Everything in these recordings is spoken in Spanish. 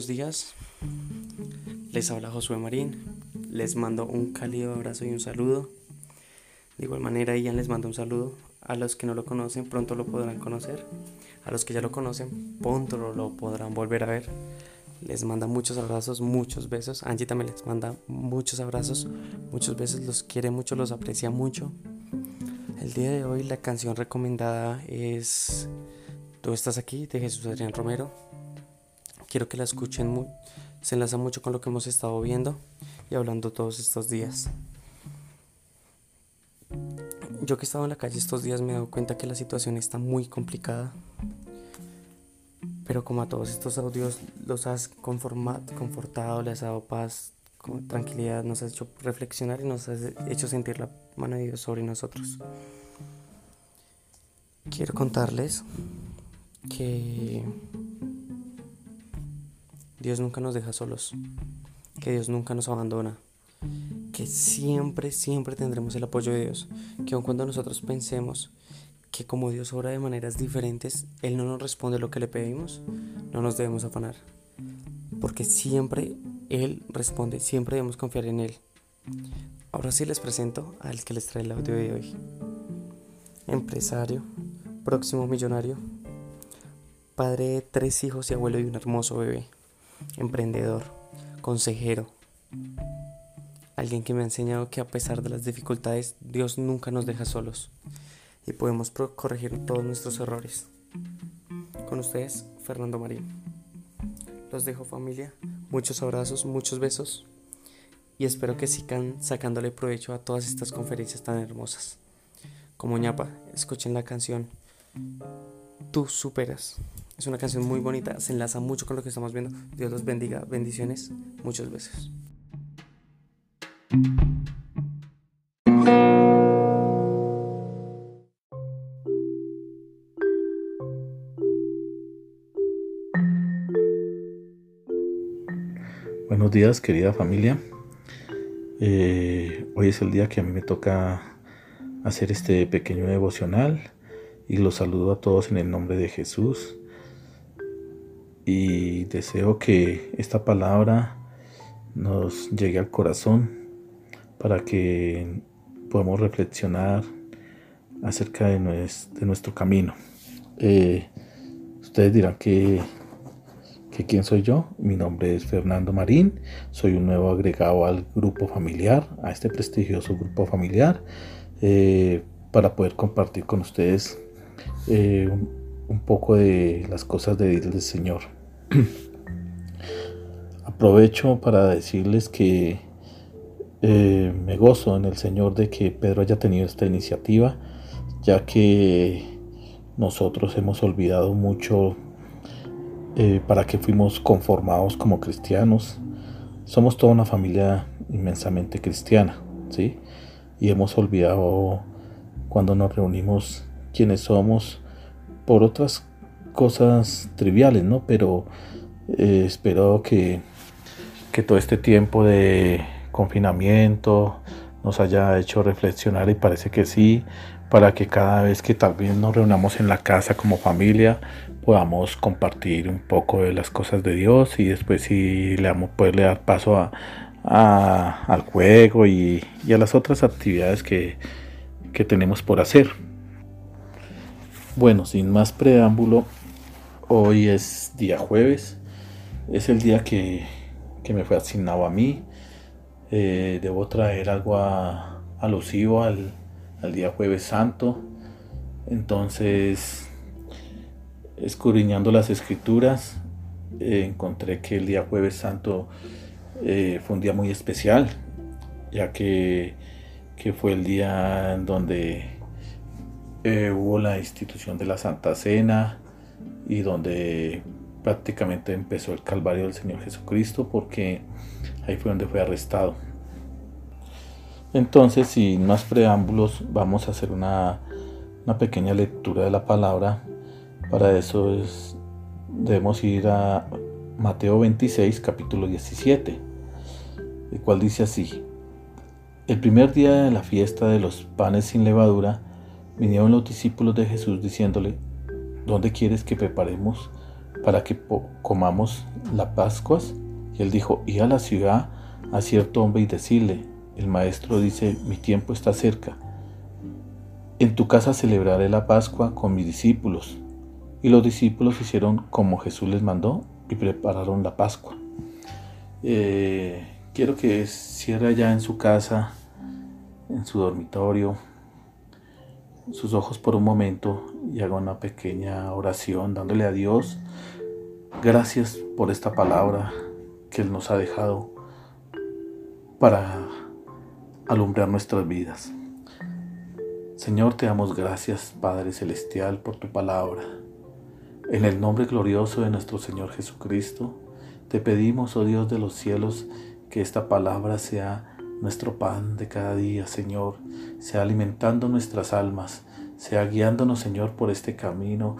Buenos días. Les habla Josué Marín. Les mando un cálido abrazo y un saludo. De igual manera, Ian les mando un saludo. A los que no lo conocen, pronto lo podrán conocer. A los que ya lo conocen, pronto lo podrán volver a ver. Les manda muchos abrazos, muchos besos. Angie también les manda muchos abrazos, muchos besos. Los quiere mucho, los aprecia mucho. El día de hoy la canción recomendada es Tú estás aquí de Jesús Adrián Romero. Quiero que la escuchen, se enlaza mucho con lo que hemos estado viendo y hablando todos estos días. Yo que he estado en la calle estos días me he dado cuenta que la situación está muy complicada. Pero como a todos estos audios los has confortado, les has dado paz, tranquilidad, nos has hecho reflexionar y nos has hecho sentir la mano de Dios sobre nosotros. Quiero contarles que Dios nunca nos deja solos, que Dios nunca nos abandona, que siempre, siempre tendremos el apoyo de Dios, que aun cuando nosotros pensemos que como Dios obra de maneras diferentes, Él no nos responde lo que le pedimos, no nos debemos afanar, porque siempre Él responde, siempre debemos confiar en Él. Ahora sí les presento al que les trae el audio de hoy. Empresario, próximo millonario, padre de tres hijos y abuelo de un hermoso bebé emprendedor, consejero, alguien que me ha enseñado que a pesar de las dificultades, Dios nunca nos deja solos y podemos corregir todos nuestros errores. Con ustedes, Fernando Marín. Los dejo familia, muchos abrazos, muchos besos y espero que sigan sacándole provecho a todas estas conferencias tan hermosas. Como ñapa, escuchen la canción Tú superas. Es una canción muy bonita, se enlaza mucho con lo que estamos viendo. Dios los bendiga, bendiciones, muchos besos. Buenos días querida familia. Eh, hoy es el día que a mí me toca hacer este pequeño devocional y los saludo a todos en el nombre de Jesús y deseo que esta palabra nos llegue al corazón para que podamos reflexionar acerca de, nuestro, camino. Eh, ustedes dirán que, que quién soy yo. Mi nombre es Fernando Marín. Soy un nuevo agregado al grupo familiar, a este prestigioso grupo familiar, eh, para poder compartir con ustedes eh, un poco de las cosas de del Señor. Aprovecho para decirles que eh, me gozo en el Señor de que Pedro haya tenido esta iniciativa, ya que nosotros hemos olvidado mucho eh, para que fuimos conformados como cristianos. Somos toda una familia inmensamente cristiana, ¿sí? Y hemos olvidado cuando nos reunimos quiénes somos por otras cosas triviales, ¿no? Pero eh, espero que, que todo este tiempo de confinamiento nos haya hecho reflexionar y parece que sí, para que cada vez que tal vez nos reunamos en la casa como familia podamos compartir un poco de las cosas de Dios y después sí le damos poderle dar paso a, al juego y, y, a las otras actividades que, que tenemos por hacer. Bueno, sin más preámbulo, hoy es día jueves, es el día que, me fue asignado a mí. Eh, debo traer algo alusivo al, día jueves santo. Entonces, escudriñando las escrituras, eh, encontré que el día jueves santo eh, fue un día muy especial, ya que, que fue el día en donde eh, hubo la institución de la Santa Cena y donde prácticamente empezó el calvario del Señor Jesucristo porque ahí fue donde fue arrestado. Entonces, sin más preámbulos, vamos a hacer una, pequeña lectura de la palabra. Para eso debemos ir a Mateo 26, capítulo 17, el cual dice así. El primer día de la fiesta de los panes sin levadura, vinieron los discípulos de Jesús diciéndole, ¿dónde quieres que preparemos para que comamos las Pascuas? Y él dijo, y a la ciudad a cierto hombre y decirle, el maestro dice, mi tiempo está cerca. En tu casa celebraré la Pascua con mis discípulos. Y los discípulos hicieron como Jesús les mandó y prepararon la Pascua. Eh, quiero que cierre ya en su casa, en su dormitorio, sus ojos por un momento y haga una pequeña oración dándole a Dios gracias por esta palabra que Él nos ha dejado para alumbrar nuestras vidas. Señor, te damos gracias, Padre Celestial, por tu palabra. En el nombre glorioso de nuestro Señor Jesucristo, te pedimos, oh Dios de los cielos, que esta palabra sea nuestro pan de cada día, Señor, sea alimentando nuestras almas, sea guiándonos, Señor, por este camino,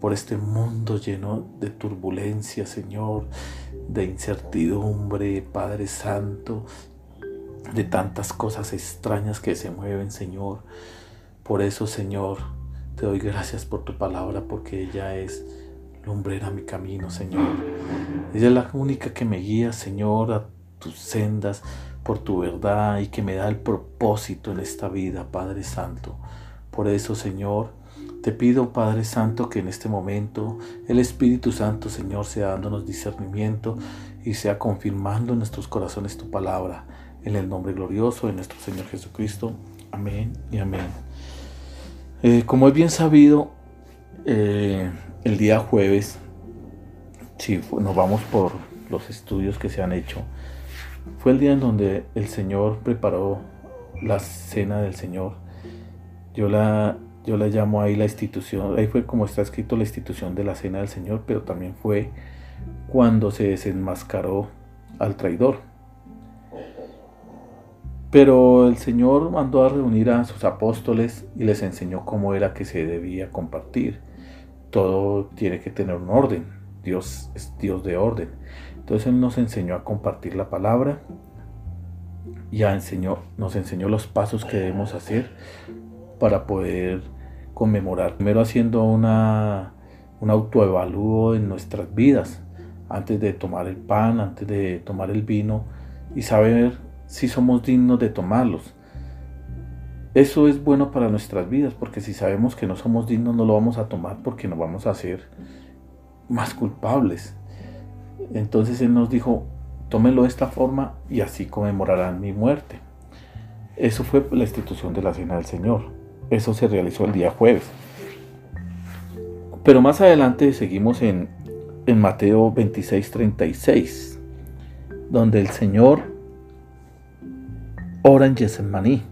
por este mundo lleno de turbulencia, Señor, de incertidumbre, Padre Santo, de tantas cosas extrañas que se mueven, Señor. Por eso, Señor, te doy gracias por tu palabra, porque ella es lumbrera mi camino, Señor. Ella es la única que me guía, Señor, a tus sendas, por tu verdad y que me da el propósito en esta vida, Padre Santo. Por eso, Señor, te pido, Padre Santo, que en este momento el Espíritu Santo, Señor, sea dándonos discernimiento y sea confirmando en nuestros corazones tu palabra. En el nombre glorioso de nuestro Señor Jesucristo. Amén y amén. Eh, como es bien sabido, eh, el día jueves, si nos vamos por los estudios que se han hecho, fue el día en donde el Señor preparó la cena del Señor. Yo la, yo la llamo ahí la institución, ahí fue como está escrito la institución de la cena del Señor, pero también fue cuando se desenmascaró al traidor. Pero el Señor mandó a reunir a sus apóstoles y les enseñó cómo era que se debía compartir. Todo tiene que tener un orden. Dios es Dios de orden. Entonces Él nos enseñó a compartir la palabra, ya enseñó, nos enseñó los pasos que debemos hacer para poder conmemorar. Primero haciendo una, un autoevalúo en nuestras vidas, antes de tomar el pan, antes de tomar el vino, y saber si somos dignos de tomarlos. Eso es bueno para nuestras vidas, porque si sabemos que no somos dignos, no lo vamos a tomar porque nos vamos a hacer más culpables. Entonces Él nos dijo, tómenlo de esta forma y así conmemorarán mi muerte. Eso fue la institución de la Cena del Señor. Eso se realizó el día jueves. Pero más adelante seguimos en, en Mateo 26, 36, donde el Señor ora en Getsemaní.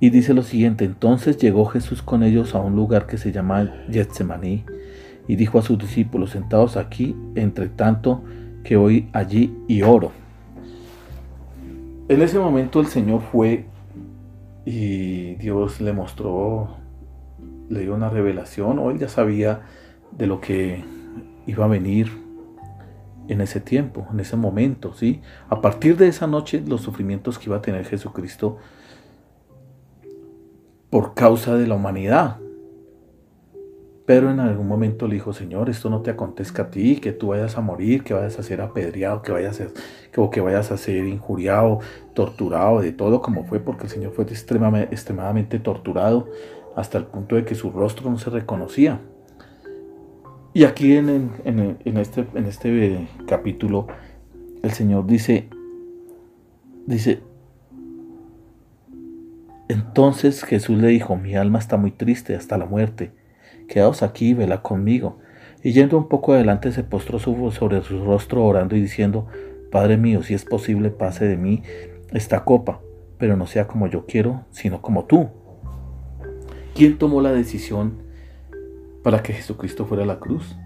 Y dice lo siguiente, entonces llegó Jesús con ellos a un lugar que se llama Getsemaní y dijo a sus discípulos, sentados aquí, entre tanto que voy allí y oro. En ese momento el Señor fue y Dios le mostró, le dio una revelación, o él ya sabía de lo que iba a venir en ese tiempo, en ese momento, ¿sí? A partir de esa noche, los sufrimientos que iba a tener Jesucristo por causa de la humanidad, pero en algún momento le dijo, Señor, esto no te acontezca a ti, que tú vayas a morir, que vayas a ser apedreado, que vayas a ser, o que vayas a ser injuriado, torturado, de todo como fue, porque el Señor fue extremadamente, extremadamente torturado hasta el punto de que su rostro no se reconocía. Y aquí en, este, en este capítulo el Señor dice, dice, entonces Jesús le dijo, mi alma está muy triste hasta la muerte quedaos aquí y vela conmigo. Y yendo un poco adelante se postró sobre su rostro orando y diciendo, Padre mío, si es posible, pase de mí esta copa, pero no sea como yo quiero, sino como tú. ¿Quién tomó la decisión para que Jesucristo fuera a la cruz?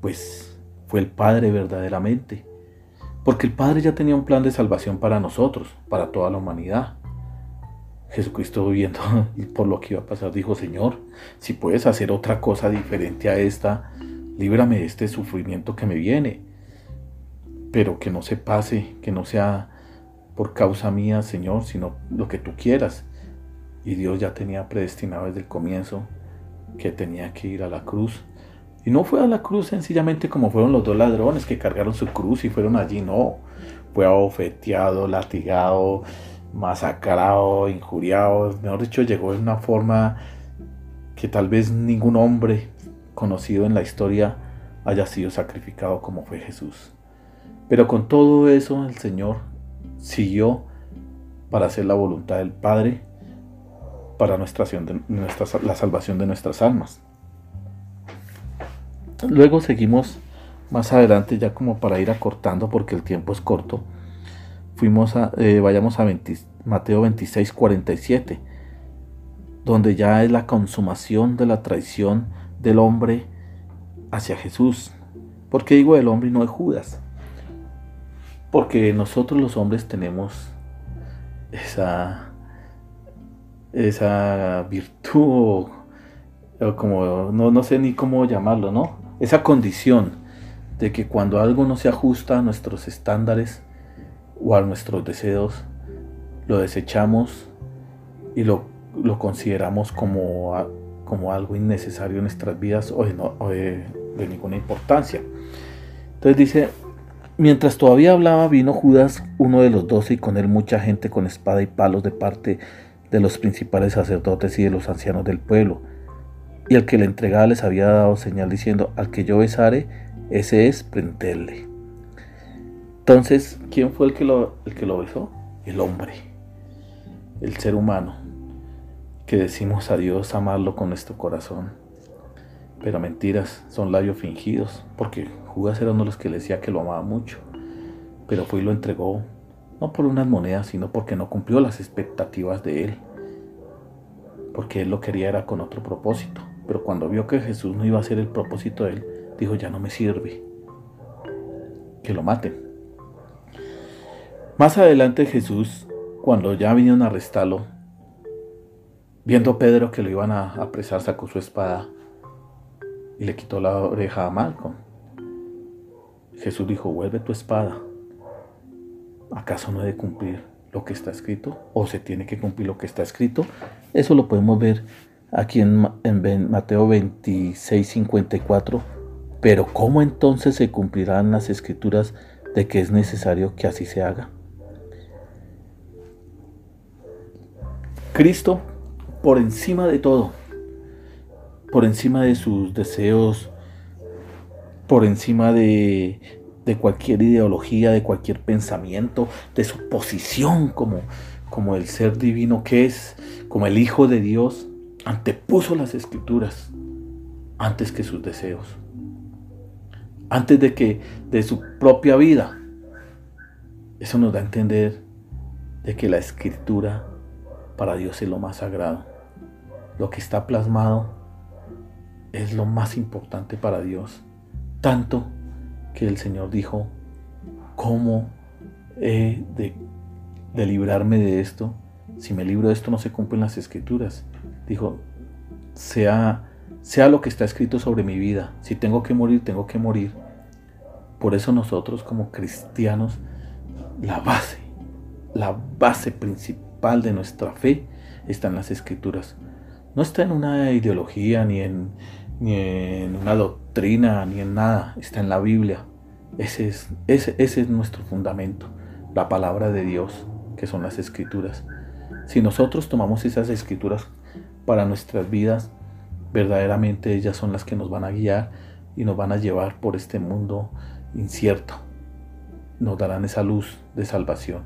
Pues fue el Padre verdaderamente, porque el Padre ya tenía un plan de salvación para nosotros, para toda la humanidad. Jesucristo viendo por lo que iba a pasar, dijo, Señor, si puedes hacer otra cosa diferente a esta, líbrame de este sufrimiento que me viene, pero que no se pase, que no sea por causa mía, Señor, sino lo que tú quieras. Y Dios ya tenía predestinado desde el comienzo que tenía que ir a la cruz. Y no fue a la cruz sencillamente como fueron los dos ladrones que cargaron su cruz y fueron allí, no. Fue ofeteado, latigado, masacrado, injuriado. Mejor dicho, llegó de una forma que tal vez ningún hombre conocido en la historia haya sido sacrificado como fue Jesús. Pero con todo eso el Señor siguió para hacer la voluntad del Padre, para nuestra, la salvación de nuestras almas. Luego seguimos más adelante, ya como para ir acortando, porque el tiempo es corto. Fuimos a, eh, vayamos a Mateo 26, 47, donde ya es la consumación de la traición del hombre hacia Jesús. ¿Por qué digo el hombre y no de Judas? Porque nosotros los hombres tenemos esa, esa virtud, o, como, no, no sé ni cómo llamarlo, ¿no? Esa condición de que cuando algo no se ajusta a nuestros estándares o a nuestros deseos, lo desechamos y lo, lo consideramos como, como algo innecesario en nuestras vidas o de, de ninguna importancia. Entonces dice, Mientras todavía hablaba, vino Judas, uno de los doce, y con él mucha gente con espada y palos de parte de los principales sacerdotes y de los ancianos del pueblo. Y el que le entregaba les había dado señal diciendo, al que yo besare, ese es, prenderle. Entonces, ¿quién fue el que, lo, el que lo besó? El hombre, el ser humano, que decimos a Dios amarlo con nuestro corazón. Pero mentiras, son labios fingidos, porque Judas era uno de los que le decía que lo amaba mucho, pero fue y lo entregó, no por unas monedas, sino porque no cumplió las expectativas de él, porque él lo quería era con otro propósito, pero cuando vio que Jesús no iba a ser el propósito de él, dijo, ya no me sirve, que lo maten. Más adelante Jesús, cuando ya vinieron a arrestarlo, viendo a Pedro que lo iban a apresar, sacó su espada y le quitó la oreja a Malcolm. Jesús dijo, vuelve tu espada. ¿Acaso no he de cumplir lo que está escrito? ¿O se tiene que cumplir lo que está escrito? Eso lo podemos ver aquí en, Mateo 26, 54. Pero ¿cómo entonces se cumplirán las escrituras de que es necesario que así se haga? Cristo, por encima de todo, por encima de sus deseos por encima de, cualquier ideología, de cualquier pensamiento, de su posición como, como el ser divino que es, como el Hijo de Dios, antepuso las escrituras antes que sus deseos, antes de que de su propia vida. Eso nos da a entender de que la escritura para Dios es lo más sagrado. Lo que está plasmado es lo más importante para Dios. Tanto que el Señor dijo, ¿cómo he de, librarme de esto? Si me libro de esto no se cumplen las escrituras. Dijo, sea, sea lo que está escrito sobre mi vida. Si tengo que morir, tengo que morir. Por eso nosotros como cristianos, la base, la base principal de nuestra fe está en las escrituras. No está en una ideología ni en, ni en una doctrina, ni en nada, está en la Biblia. Ese es, ese, ese es nuestro fundamento, la palabra de Dios, que son las escrituras. Si nosotros tomamos esas escrituras para nuestras vidas, verdaderamente ellas son las que nos van a guiar y nos van a llevar por este mundo incierto. Nos darán esa luz de salvación.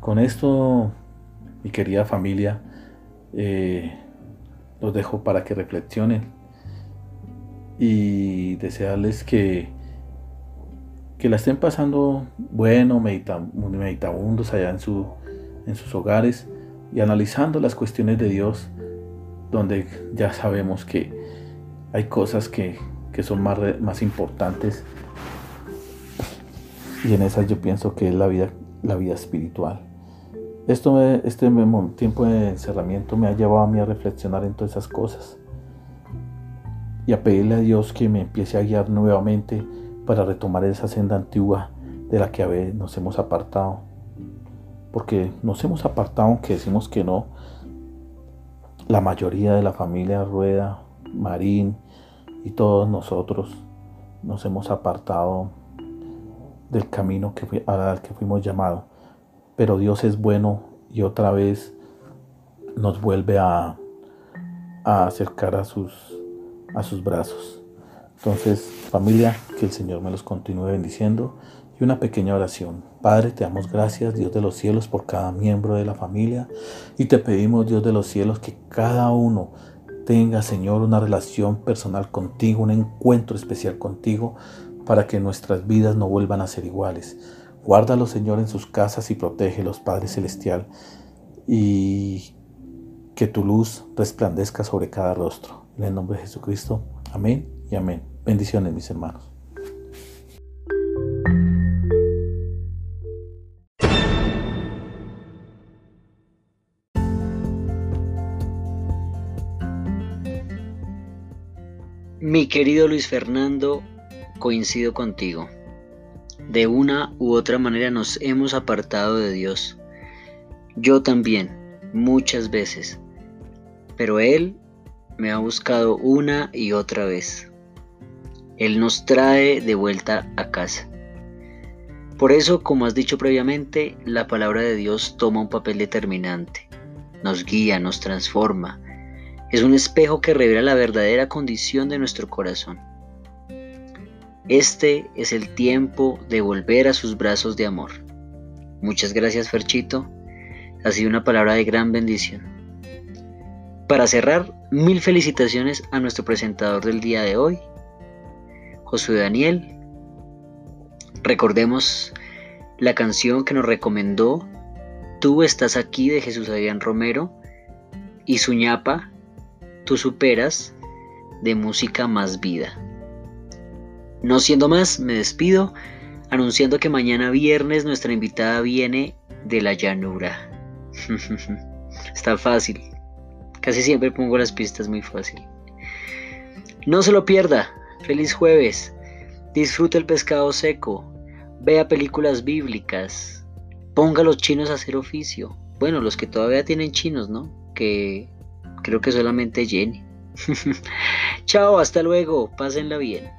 Con esto, mi querida familia, eh, los dejo para que reflexionen y desearles que, que la estén pasando bueno, meditabundos allá en, su, en sus hogares y analizando las cuestiones de Dios, donde ya sabemos que hay cosas que, son más, más importantes y en esas yo pienso que es la vida, la vida espiritual. Esto este tiempo de encerramiento me ha llevado a mí a reflexionar en todas esas cosas y a pedirle a Dios que me empiece a guiar nuevamente para retomar esa senda antigua de la que nos hemos apartado. porque nos hemos apartado, aunque decimos que no, la mayoría de la familia Rueda, Marín y todos nosotros nos hemos apartado del camino al que fuimos llamados. Pero Dios es bueno y otra vez nos vuelve a, a acercar a sus, a sus brazos. Entonces, familia, que el Señor me los continúe bendiciendo y una pequeña oración. Padre, te damos gracias, Dios de los cielos, por cada miembro de la familia y te pedimos, Dios de los cielos, que cada uno tenga, Señor, una relación personal contigo, un encuentro especial contigo, para que nuestras vidas no vuelvan a ser iguales. Guárdalo, Señor, en sus casas y protégelos, Padre Celestial, y que tu luz resplandezca sobre cada rostro. En el nombre de Jesucristo. Amén y amén. Bendiciones, mis hermanos. Mi querido Luis Fernando, coincido contigo. De una u otra manera nos hemos apartado de Dios. Yo también, muchas veces. Pero Él me ha buscado una y otra vez. Él nos trae de vuelta a casa. Por eso, como has dicho previamente, la palabra de Dios toma un papel determinante. Nos guía, nos transforma, es un espejo que revela la verdadera condición de nuestro corazón. Este es el tiempo de volver a sus brazos de amor. Muchas gracias Ferchito. Ha sido una palabra de gran bendición. Para cerrar, mil felicitaciones a nuestro presentador del día de hoy, Josué Daniel. Recordemos la canción que nos recomendó Tú estás aquí de Jesús Adrián Romero y su ñapa tú superas de música más vida. No siendo más, me despido anunciando que mañana viernes nuestra invitada viene de la llanura. Está fácil. Casi siempre pongo las pistas muy fácil. No se lo pierda. Feliz jueves. Disfrute el pescado seco. Vea películas bíblicas. Ponga a los chinos a hacer oficio. Bueno, los que todavía tienen chinos, ¿no? Que Creo que solamente Jenny. Chao, hasta luego, pásenla bien.